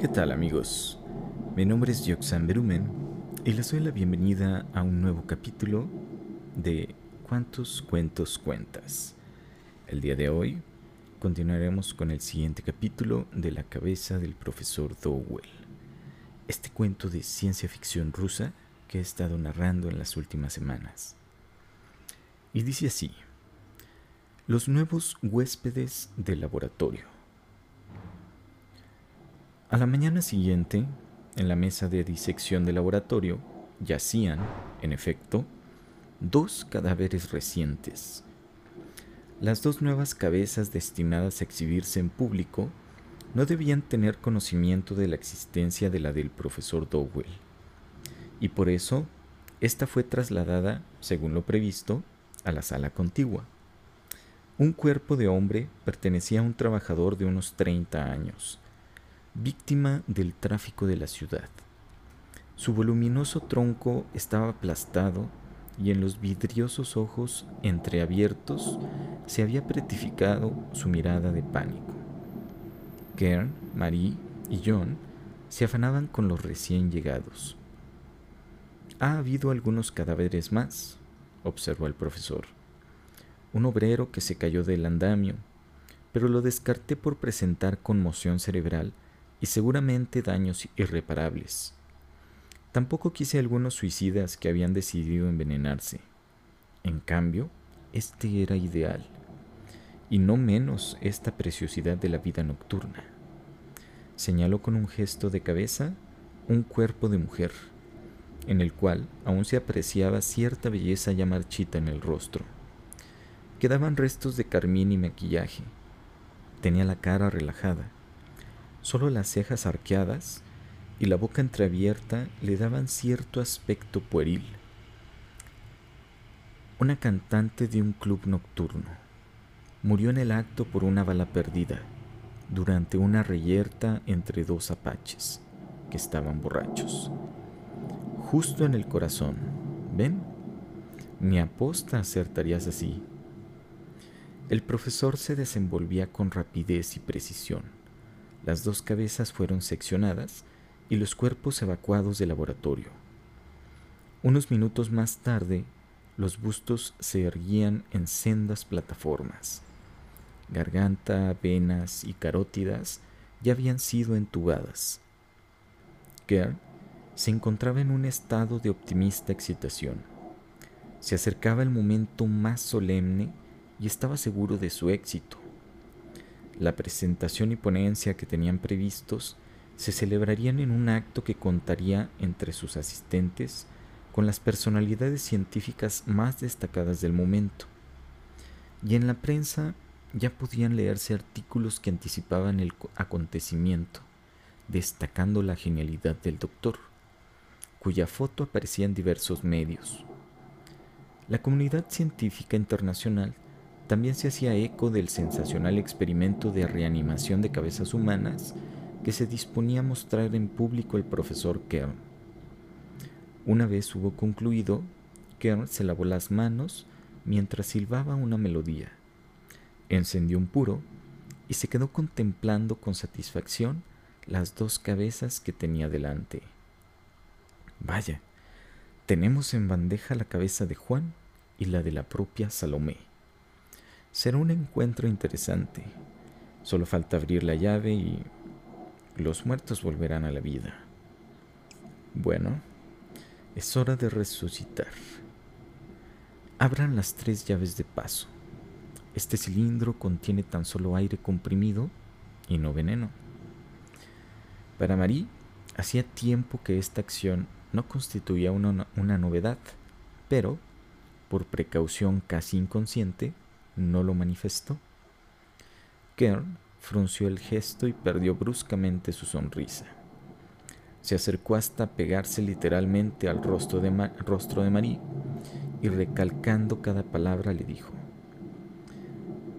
¿Qué tal amigos? Mi nombre es Joxan Berumen y les doy la bienvenida a un nuevo capítulo de ¿Cuántos cuentos cuentas? El día de hoy continuaremos con el siguiente capítulo de La cabeza del profesor Dowell. Este cuento de ciencia ficción rusa que he estado narrando en las últimas semanas. Y dice así, los nuevos huéspedes del laboratorio. A la mañana siguiente, en la mesa de disección del laboratorio, yacían, en efecto, dos cadáveres recientes. Las dos nuevas cabezas destinadas a exhibirse en público no debían tener conocimiento de la existencia de la del profesor Dowell, y por eso esta fue trasladada, según lo previsto, a la sala contigua. Un cuerpo de hombre pertenecía a un trabajador de unos 30 años, víctima del tráfico de la ciudad. Su voluminoso tronco estaba aplastado y en los vidriosos ojos entreabiertos se había pretificado su mirada de pánico. Kern, Marie y John se afanaban con los recién llegados. Ha habido algunos cadáveres más, observó el profesor. Un obrero que se cayó del andamio, pero lo descarté por presentar conmoción cerebral y seguramente daños irreparables. Tampoco quise algunos suicidas que habían decidido envenenarse. En cambio, este era ideal, y no menos esta preciosidad de la vida nocturna. Señaló con un gesto de cabeza un cuerpo de mujer, en el cual aún se apreciaba cierta belleza ya marchita en el rostro. Quedaban restos de carmín y maquillaje. Tenía la cara relajada, Solo las cejas arqueadas y la boca entreabierta le daban cierto aspecto pueril. Una cantante de un club nocturno murió en el acto por una bala perdida durante una reyerta entre dos apaches que estaban borrachos. Justo en el corazón, ¿ven? Ni aposta acertarías así. El profesor se desenvolvía con rapidez y precisión las dos cabezas fueron seccionadas y los cuerpos evacuados del laboratorio. Unos minutos más tarde, los bustos se erguían en sendas plataformas. Garganta, venas y carótidas ya habían sido entubadas. Kerr se encontraba en un estado de optimista excitación. Se acercaba el momento más solemne y estaba seguro de su éxito. La presentación y ponencia que tenían previstos se celebrarían en un acto que contaría entre sus asistentes con las personalidades científicas más destacadas del momento. Y en la prensa ya podían leerse artículos que anticipaban el acontecimiento, destacando la genialidad del doctor, cuya foto aparecía en diversos medios. La comunidad científica internacional también se hacía eco del sensacional experimento de reanimación de cabezas humanas que se disponía a mostrar en público el profesor Kern. Una vez hubo concluido, Kern se lavó las manos mientras silbaba una melodía, encendió un puro y se quedó contemplando con satisfacción las dos cabezas que tenía delante. Vaya, tenemos en bandeja la cabeza de Juan y la de la propia Salomé. Será un encuentro interesante. Solo falta abrir la llave y los muertos volverán a la vida. Bueno, es hora de resucitar. Abran las tres llaves de paso. Este cilindro contiene tan solo aire comprimido y no veneno. Para Marie, hacía tiempo que esta acción no constituía una, una novedad, pero, por precaución casi inconsciente, no lo manifestó. Kern frunció el gesto y perdió bruscamente su sonrisa. Se acercó hasta pegarse literalmente al rostro de, rostro de Marie y recalcando cada palabra le dijo,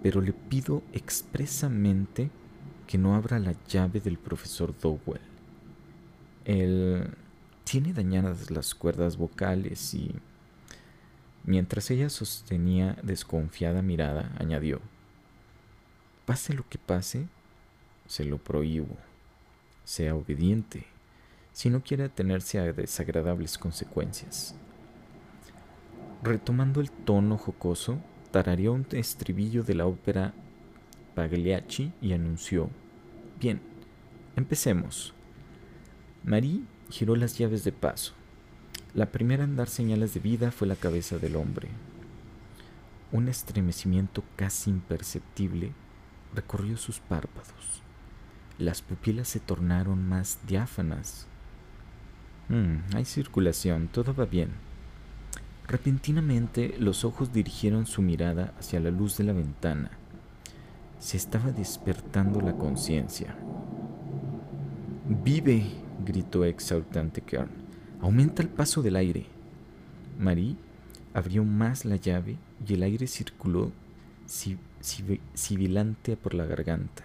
pero le pido expresamente que no abra la llave del profesor Dowell. Él tiene dañadas las cuerdas vocales y Mientras ella sostenía desconfiada mirada, añadió, Pase lo que pase, se lo prohíbo. sea obediente, si no quiere atenerse a desagradables consecuencias. Retomando el tono jocoso, tarareó un estribillo de la ópera Pagliacci y anunció, Bien, empecemos. Marie giró las llaves de paso. La primera en dar señales de vida fue la cabeza del hombre. Un estremecimiento casi imperceptible recorrió sus párpados. Las pupilas se tornaron más diáfanas. Mm, hay circulación, todo va bien. Repentinamente los ojos dirigieron su mirada hacia la luz de la ventana. Se estaba despertando la conciencia. Vive, gritó exultante Kern. Aumenta el paso del aire. Marie abrió más la llave y el aire circuló sibilante por la garganta.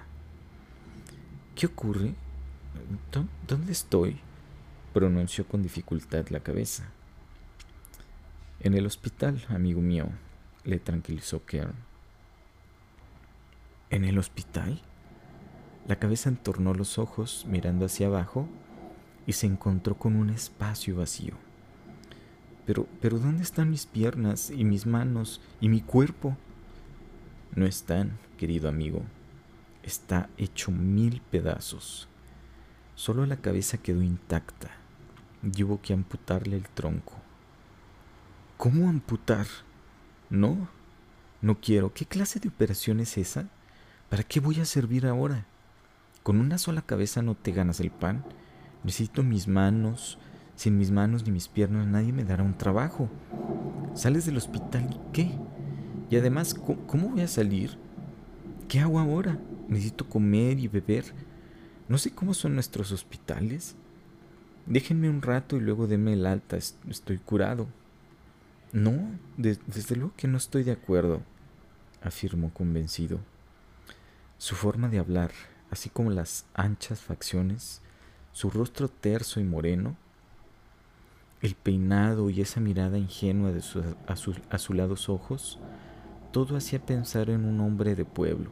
¿Qué ocurre? ¿Dónde estoy? pronunció con dificultad la cabeza. En el hospital, amigo mío, le tranquilizó Kern. ¿En el hospital? La cabeza entornó los ojos mirando hacia abajo y se encontró con un espacio vacío. Pero, pero ¿dónde están mis piernas y mis manos y mi cuerpo? No están, querido amigo. Está hecho mil pedazos. Solo la cabeza quedó intacta. Llevo que amputarle el tronco. ¿Cómo amputar? No, no quiero. ¿Qué clase de operación es esa? ¿Para qué voy a servir ahora? Con una sola cabeza no te ganas el pan. Necesito mis manos. Sin mis manos ni mis piernas nadie me dará un trabajo. Sales del hospital y qué? Y además, ¿cómo voy a salir? ¿Qué hago ahora? Necesito comer y beber. No sé cómo son nuestros hospitales. Déjenme un rato y luego denme el alta. Estoy curado. No, desde luego que no estoy de acuerdo, afirmó convencido. Su forma de hablar, así como las anchas facciones, su rostro terso y moreno, el peinado y esa mirada ingenua de sus azulados ojos, todo hacía pensar en un hombre de pueblo.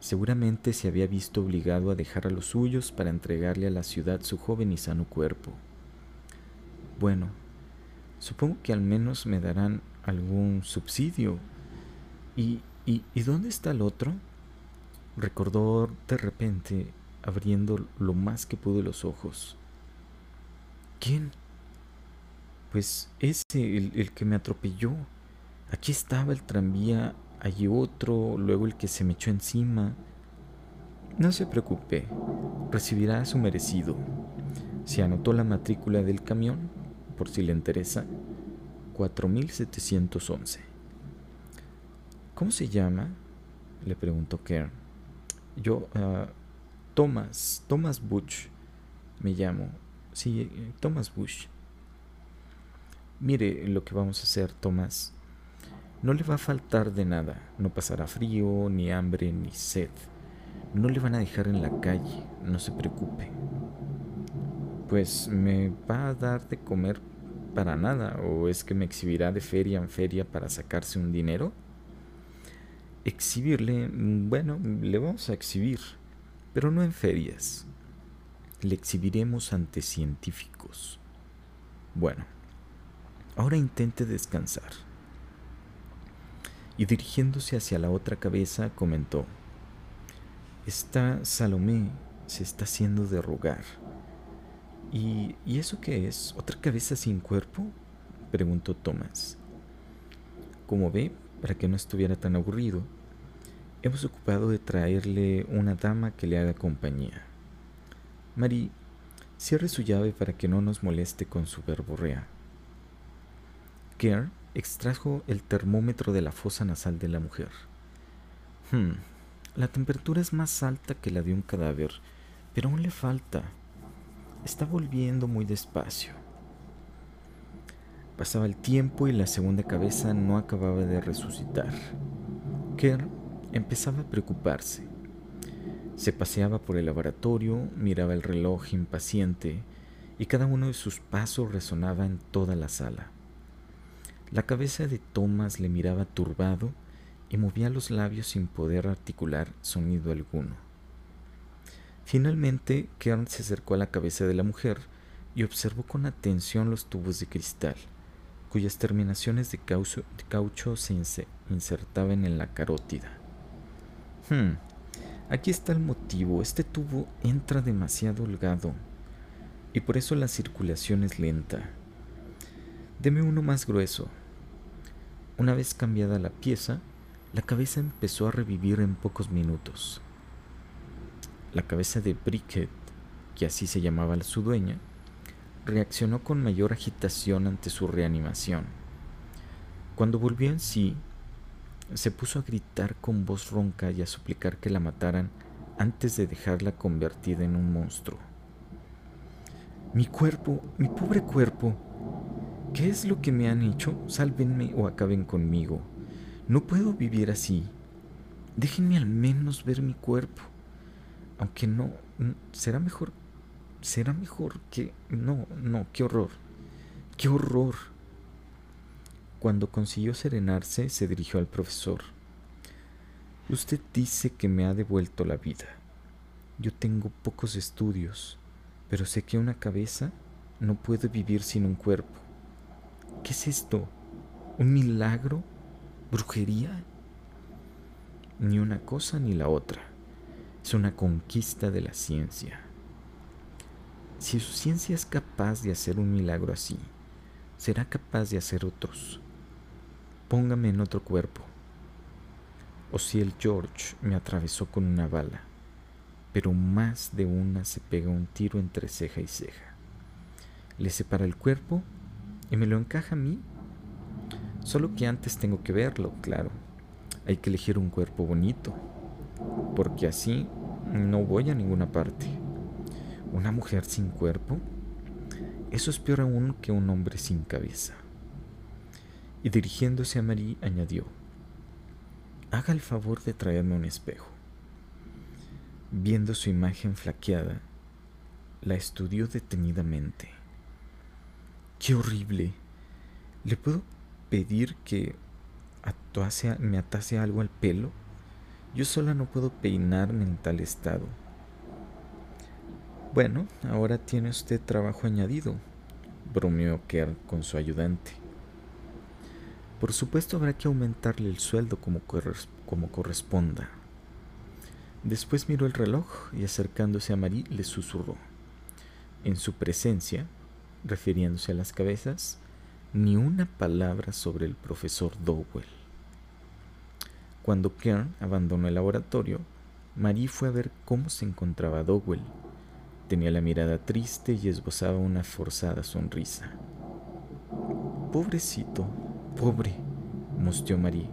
Seguramente se había visto obligado a dejar a los suyos para entregarle a la ciudad su joven y sano cuerpo. Bueno, Supongo que al menos me darán algún subsidio. ¿Y, y, y dónde está el otro? Recordó de repente, abriendo lo más que pudo los ojos. ¿Quién? Pues ese, el, el que me atropelló. Aquí estaba el tranvía, allí otro, luego el que se me echó encima. No se preocupe, recibirá su merecido. Se anotó la matrícula del camión por si le interesa, 4711. ¿Cómo se llama? le preguntó Kern. Yo, uh, Thomas, Thomas Bush, me llamo. Sí, Thomas Bush. Mire lo que vamos a hacer, Thomas. No le va a faltar de nada. No pasará frío, ni hambre, ni sed. No le van a dejar en la calle, no se preocupe. Pues me va a dar de comer para nada o es que me exhibirá de feria en feria para sacarse un dinero? Exhibirle, mm, bueno, le vamos a exhibir, pero no en ferias. Le exhibiremos ante científicos. Bueno, ahora intente descansar. Y dirigiéndose hacia la otra cabeza, comentó, Esta Salomé se está haciendo de rogar. ¿Y, eso qué es? ¿Otra cabeza sin cuerpo? preguntó Tomás. Como ve, para que no estuviera tan aburrido, hemos ocupado de traerle una dama que le haga compañía. Marie, cierre su llave para que no nos moleste con su verborrea. Kerr extrajo el termómetro de la fosa nasal de la mujer. Hmm, la temperatura es más alta que la de un cadáver, pero aún le falta. Está volviendo muy despacio. Pasaba el tiempo y la segunda cabeza no acababa de resucitar. Kerr empezaba a preocuparse. Se paseaba por el laboratorio, miraba el reloj impaciente y cada uno de sus pasos resonaba en toda la sala. La cabeza de Thomas le miraba turbado y movía los labios sin poder articular sonido alguno. Finalmente, Kern se acercó a la cabeza de la mujer y observó con atención los tubos de cristal, cuyas terminaciones de caucho, se insertaban en la carótida. Hmm, aquí está el motivo. Este tubo entra demasiado holgado y por eso la circulación es lenta. Deme uno más grueso. Una vez cambiada la pieza, la cabeza empezó a revivir en pocos minutos. La cabeza de Bricket, que así se llamaba su dueña, reaccionó con mayor agitación ante su reanimación. Cuando volvió en sí, se puso a gritar con voz ronca y a suplicar que la mataran antes de dejarla convertida en un monstruo. Mi cuerpo, mi pobre cuerpo, ¿qué es lo que me han hecho? Sálvenme o acaben conmigo. No puedo vivir así. Déjenme al menos ver mi cuerpo. Aunque no, será mejor, será mejor que... No, no, qué horror. Qué horror. Cuando consiguió serenarse, se dirigió al profesor. Usted dice que me ha devuelto la vida. Yo tengo pocos estudios, pero sé que una cabeza no puede vivir sin un cuerpo. ¿Qué es esto? ¿Un milagro? brujería, ni una cosa ni la otra. Es una conquista de la ciencia. Si su ciencia es capaz de hacer un milagro así, será capaz de hacer otros. Póngame en otro cuerpo. O si el George me atravesó con una bala, pero más de una se pega un tiro entre ceja y ceja. Le separa el cuerpo y me lo encaja a mí Solo que antes tengo que verlo, claro. Hay que elegir un cuerpo bonito, porque así no voy a ninguna parte. ¿Una mujer sin cuerpo? Eso es peor aún que un hombre sin cabeza. Y dirigiéndose a Marie añadió, haga el favor de traerme un espejo. Viendo su imagen flaqueada, la estudió detenidamente. ¡Qué horrible! ¿Le puedo pedir que me atase algo al pelo? Yo sola no puedo peinarme en tal estado. Bueno, ahora tiene usted trabajo añadido, bromeó Kerr con su ayudante. Por supuesto habrá que aumentarle el sueldo como, como corresponda. Después miró el reloj y acercándose a Marie le susurró. En su presencia, refiriéndose a las cabezas, ni una palabra sobre el profesor Dowell. Cuando Kern abandonó el laboratorio, Marie fue a ver cómo se encontraba Dowell. Tenía la mirada triste y esbozaba una forzada sonrisa. Pobrecito, pobre, mustió Marie.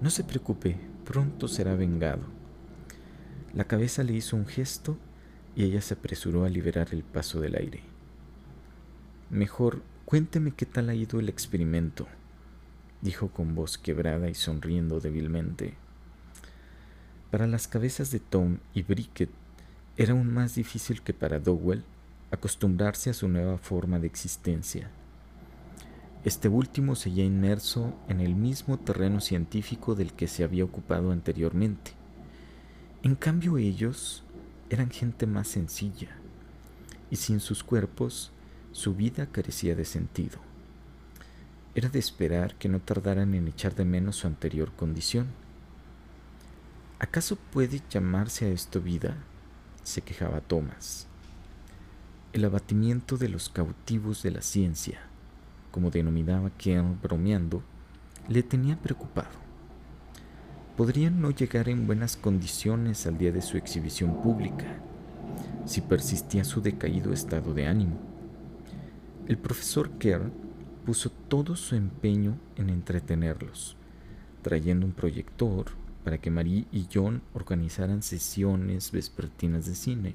No se preocupe, pronto será vengado. La cabeza le hizo un gesto y ella se apresuró a liberar el paso del aire. Mejor Cuénteme qué tal ha ido el experimento, dijo con voz quebrada y sonriendo débilmente. Para las cabezas de Tom y Bricket era aún más difícil que para Dowell acostumbrarse a su nueva forma de existencia. Este último seguía inmerso en el mismo terreno científico del que se había ocupado anteriormente. En cambio ellos eran gente más sencilla, y sin sus cuerpos su vida carecía de sentido. Era de esperar que no tardaran en echar de menos su anterior condición. ¿Acaso puede llamarse a esto vida? se quejaba Thomas. El abatimiento de los cautivos de la ciencia, como denominaba Ken bromeando, le tenía preocupado. Podrían no llegar en buenas condiciones al día de su exhibición pública, si persistía su decaído estado de ánimo. El profesor Kerr puso todo su empeño en entretenerlos, trayendo un proyector para que Marie y John organizaran sesiones vespertinas de cine.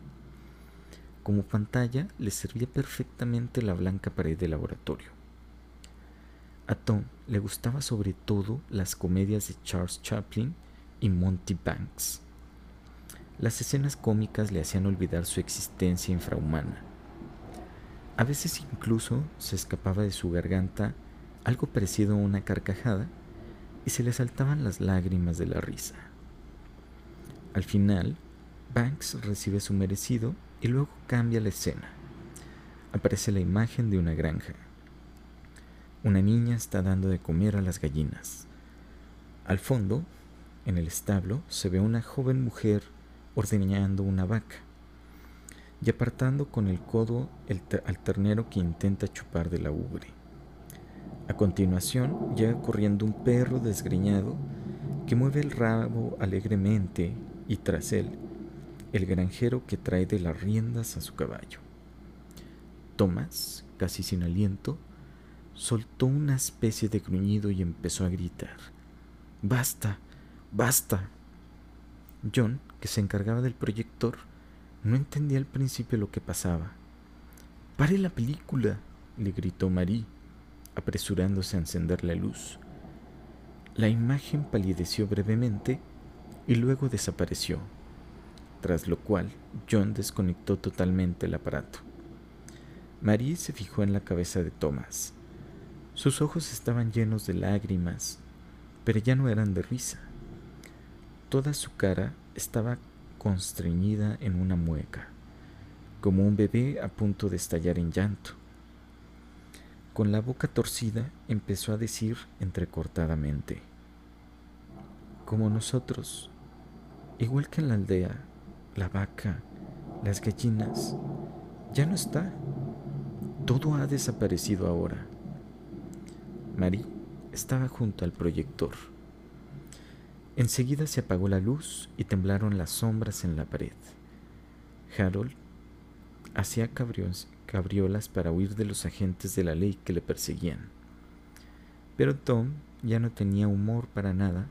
Como pantalla les servía perfectamente la blanca pared del laboratorio. A Tom le gustaba sobre todo las comedias de Charles Chaplin y Monty Banks. Las escenas cómicas le hacían olvidar su existencia infrahumana a veces incluso se escapaba de su garganta algo parecido a una carcajada y se le saltaban las lágrimas de la risa. Al final, Banks recibe su merecido y luego cambia la escena. Aparece la imagen de una granja. Una niña está dando de comer a las gallinas. Al fondo, en el establo, se ve una joven mujer ordeñando una vaca y apartando con el codo al ternero que intenta chupar de la ubre. A continuación llega corriendo un perro desgreñado que mueve el rabo alegremente y tras él el granjero que trae de las riendas a su caballo. Tomás, casi sin aliento, soltó una especie de gruñido y empezó a gritar. Basta, basta. John, que se encargaba del proyector, no entendía al principio lo que pasaba. Pare la película, le gritó Marie, apresurándose a encender la luz. La imagen palideció brevemente y luego desapareció, tras lo cual John desconectó totalmente el aparato. Marie se fijó en la cabeza de Thomas. Sus ojos estaban llenos de lágrimas, pero ya no eran de risa. Toda su cara estaba constreñida en una mueca, como un bebé a punto de estallar en llanto. Con la boca torcida empezó a decir entrecortadamente, como nosotros, igual que en la aldea, la vaca, las gallinas, ya no está. Todo ha desaparecido ahora. Marie estaba junto al proyector. Enseguida se apagó la luz y temblaron las sombras en la pared. Harold hacía cabriolas para huir de los agentes de la ley que le perseguían. Pero Tom ya no tenía humor para nada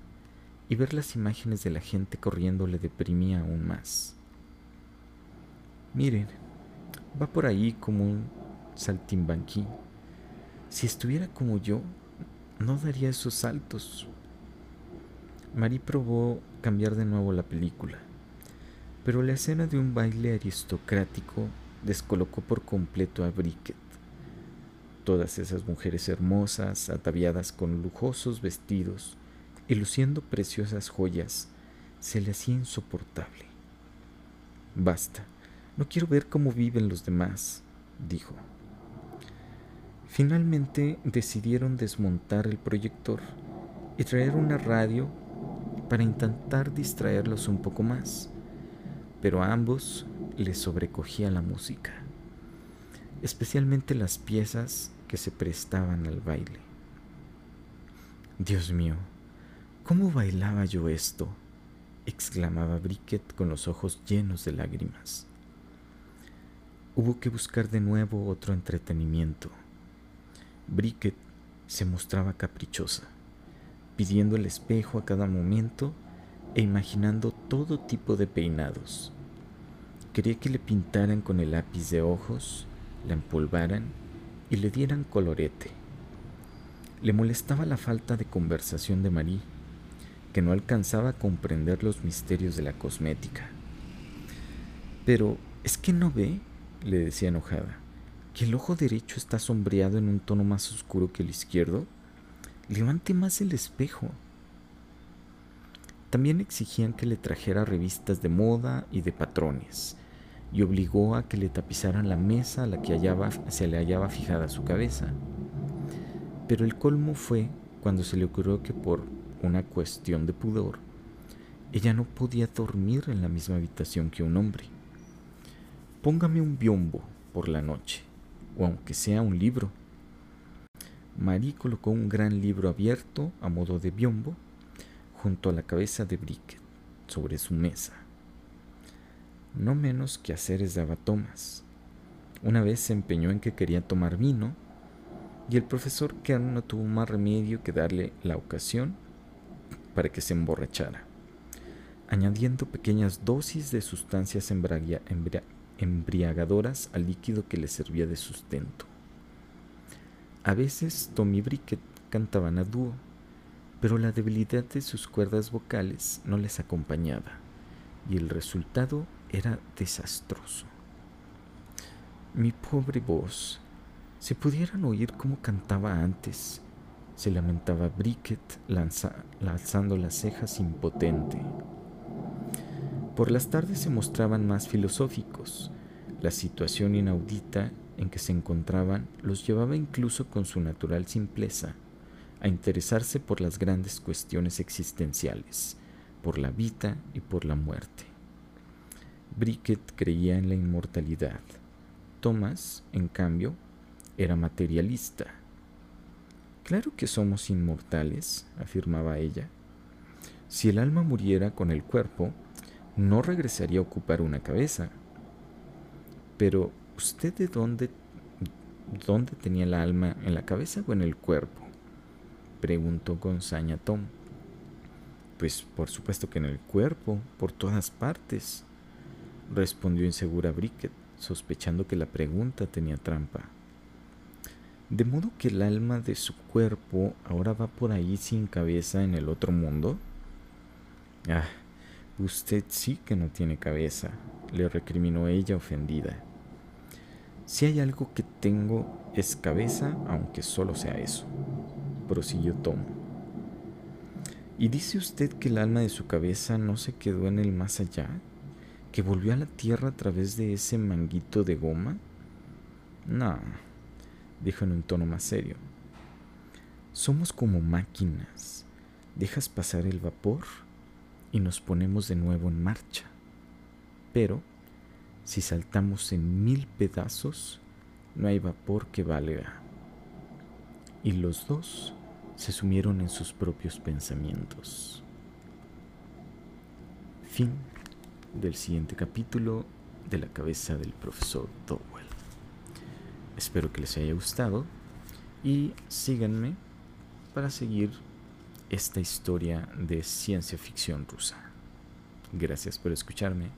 y ver las imágenes de la gente corriendo le deprimía aún más. Miren, va por ahí como un saltimbanquí. Si estuviera como yo, no daría esos saltos. Marie probó cambiar de nuevo la película, pero la escena de un baile aristocrático descolocó por completo a Bricket. Todas esas mujeres hermosas, ataviadas con lujosos vestidos y luciendo preciosas joyas, se le hacía insoportable. Basta, no quiero ver cómo viven los demás, dijo. Finalmente decidieron desmontar el proyector y traer una radio para intentar distraerlos un poco más, pero a ambos les sobrecogía la música, especialmente las piezas que se prestaban al baile. Dios mío, ¿cómo bailaba yo esto? exclamaba Bricket con los ojos llenos de lágrimas. Hubo que buscar de nuevo otro entretenimiento. Bricket se mostraba caprichosa pidiendo el espejo a cada momento e imaginando todo tipo de peinados. Quería que le pintaran con el lápiz de ojos, la empolvaran y le dieran colorete. Le molestaba la falta de conversación de Marie, que no alcanzaba a comprender los misterios de la cosmética. Pero, ¿es que no ve? le decía enojada, que el ojo derecho está sombreado en un tono más oscuro que el izquierdo levante más el espejo. También exigían que le trajera revistas de moda y de patrones, y obligó a que le tapizaran la mesa a la que se le hallaba fijada su cabeza. Pero el colmo fue cuando se le ocurrió que por una cuestión de pudor, ella no podía dormir en la misma habitación que un hombre. Póngame un biombo por la noche, o aunque sea un libro, Marie colocó un gran libro abierto a modo de biombo junto a la cabeza de Bricket sobre su mesa. No menos que haceres daba Thomas. Una vez se empeñó en que quería tomar vino y el profesor Kern no tuvo más remedio que darle la ocasión para que se emborrachara, añadiendo pequeñas dosis de sustancias embriagadoras al líquido que le servía de sustento. A veces Tommy Bricket cantaban a dúo, pero la debilidad de sus cuerdas vocales no les acompañaba y el resultado era desastroso. Mi pobre voz, si pudieran oír cómo cantaba antes, se lamentaba Bricket lanzando las cejas impotente. Por las tardes se mostraban más filosóficos. La situación inaudita en que se encontraban los llevaba incluso con su natural simpleza a interesarse por las grandes cuestiones existenciales, por la vida y por la muerte. Bricket creía en la inmortalidad. Thomas, en cambio, era materialista. Claro que somos inmortales, afirmaba ella. Si el alma muriera con el cuerpo, no regresaría a ocupar una cabeza. Pero, ¿usted de dónde, dónde tenía el alma? ¿En la cabeza o en el cuerpo? preguntó con saña Tom. Pues por supuesto que en el cuerpo, por todas partes, respondió insegura Bricket, sospechando que la pregunta tenía trampa. ¿De modo que el alma de su cuerpo ahora va por ahí sin cabeza en el otro mundo? Ah, Usted sí que no tiene cabeza, le recriminó ella ofendida. Si hay algo que tengo es cabeza, aunque solo sea eso, prosiguió Tom. ¿Y dice usted que el alma de su cabeza no se quedó en el más allá? ¿Que volvió a la tierra a través de ese manguito de goma? No, dijo en un tono más serio. Somos como máquinas. Dejas pasar el vapor y nos ponemos de nuevo en marcha. Pero si saltamos en mil pedazos, no hay vapor que valga. Y los dos se sumieron en sus propios pensamientos. Fin del siguiente capítulo de la cabeza del profesor Dowell. Espero que les haya gustado y síganme para seguir esta historia de ciencia ficción rusa. Gracias por escucharme.